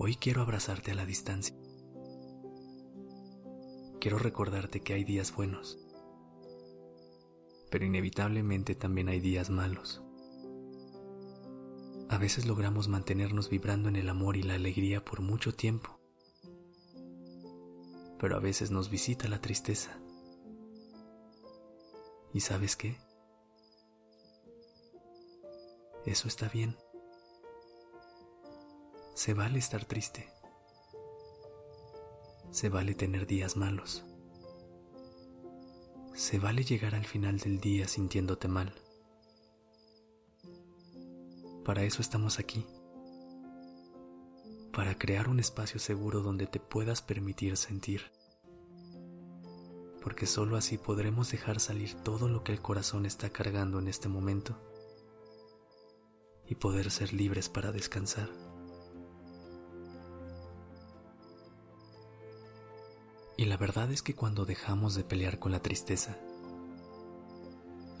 Hoy quiero abrazarte a la distancia. Quiero recordarte que hay días buenos, pero inevitablemente también hay días malos. A veces logramos mantenernos vibrando en el amor y la alegría por mucho tiempo, pero a veces nos visita la tristeza. ¿Y sabes qué? Eso está bien. Se vale estar triste. Se vale tener días malos. Se vale llegar al final del día sintiéndote mal. Para eso estamos aquí. Para crear un espacio seguro donde te puedas permitir sentir. Porque solo así podremos dejar salir todo lo que el corazón está cargando en este momento y poder ser libres para descansar. Y la verdad es que cuando dejamos de pelear con la tristeza,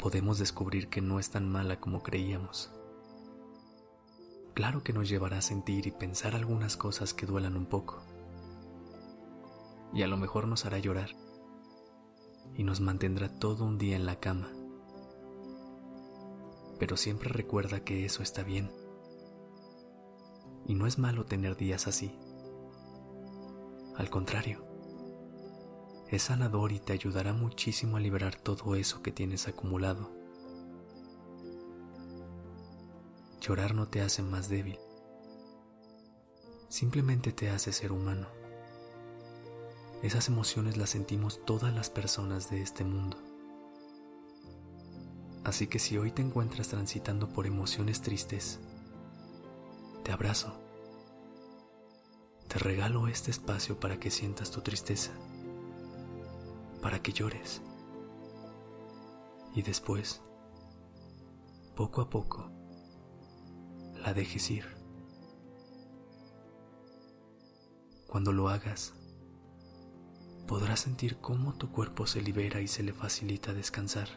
podemos descubrir que no es tan mala como creíamos. Claro que nos llevará a sentir y pensar algunas cosas que duelan un poco. Y a lo mejor nos hará llorar. Y nos mantendrá todo un día en la cama. Pero siempre recuerda que eso está bien. Y no es malo tener días así. Al contrario es sanador y te ayudará muchísimo a liberar todo eso que tienes acumulado. Llorar no te hace más débil, simplemente te hace ser humano. Esas emociones las sentimos todas las personas de este mundo. Así que si hoy te encuentras transitando por emociones tristes, te abrazo. Te regalo este espacio para que sientas tu tristeza para que llores. Y después, poco a poco, la dejes ir. Cuando lo hagas, podrás sentir cómo tu cuerpo se libera y se le facilita descansar.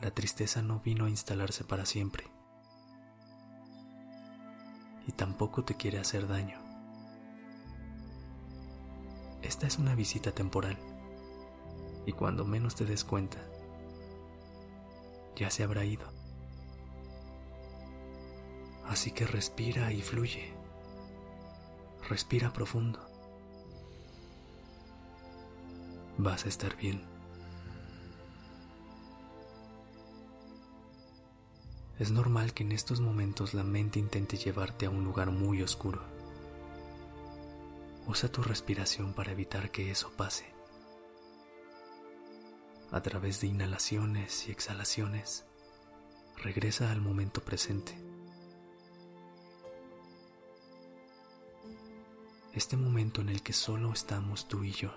La tristeza no vino a instalarse para siempre y tampoco te quiere hacer daño. Esta es una visita temporal y cuando menos te des cuenta, ya se habrá ido. Así que respira y fluye. Respira profundo. Vas a estar bien. Es normal que en estos momentos la mente intente llevarte a un lugar muy oscuro Usa tu respiración para evitar que eso pase. A través de inhalaciones y exhalaciones, regresa al momento presente. Este momento en el que solo estamos tú y yo.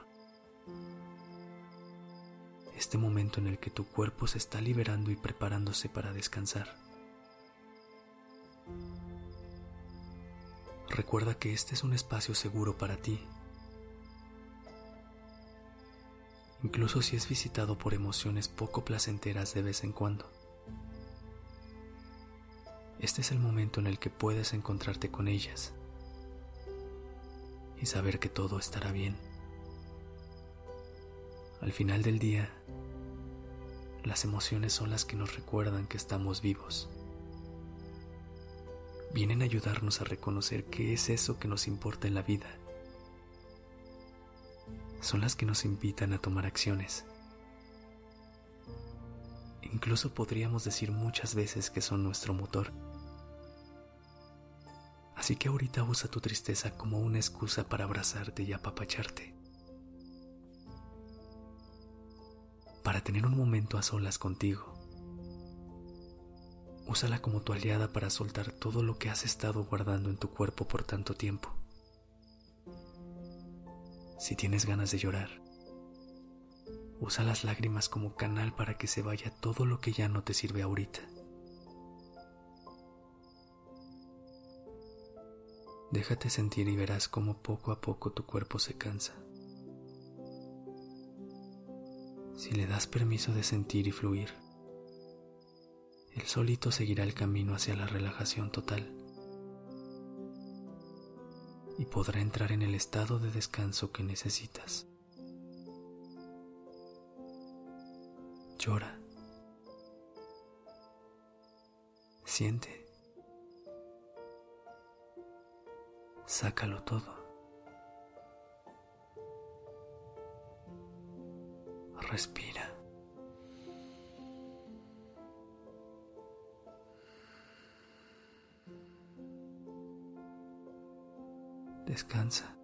Este momento en el que tu cuerpo se está liberando y preparándose para descansar. Recuerda que este es un espacio seguro para ti. Incluso si es visitado por emociones poco placenteras de vez en cuando. Este es el momento en el que puedes encontrarte con ellas y saber que todo estará bien. Al final del día, las emociones son las que nos recuerdan que estamos vivos vienen a ayudarnos a reconocer qué es eso que nos importa en la vida. Son las que nos invitan a tomar acciones. Incluso podríamos decir muchas veces que son nuestro motor. Así que ahorita usa tu tristeza como una excusa para abrazarte y apapacharte. Para tener un momento a solas contigo Úsala como tu aliada para soltar todo lo que has estado guardando en tu cuerpo por tanto tiempo. Si tienes ganas de llorar, usa las lágrimas como canal para que se vaya todo lo que ya no te sirve ahorita. Déjate sentir y verás cómo poco a poco tu cuerpo se cansa. Si le das permiso de sentir y fluir, el solito seguirá el camino hacia la relajación total y podrá entrar en el estado de descanso que necesitas. Llora. Siente. sácalo todo. Respira. Descansa.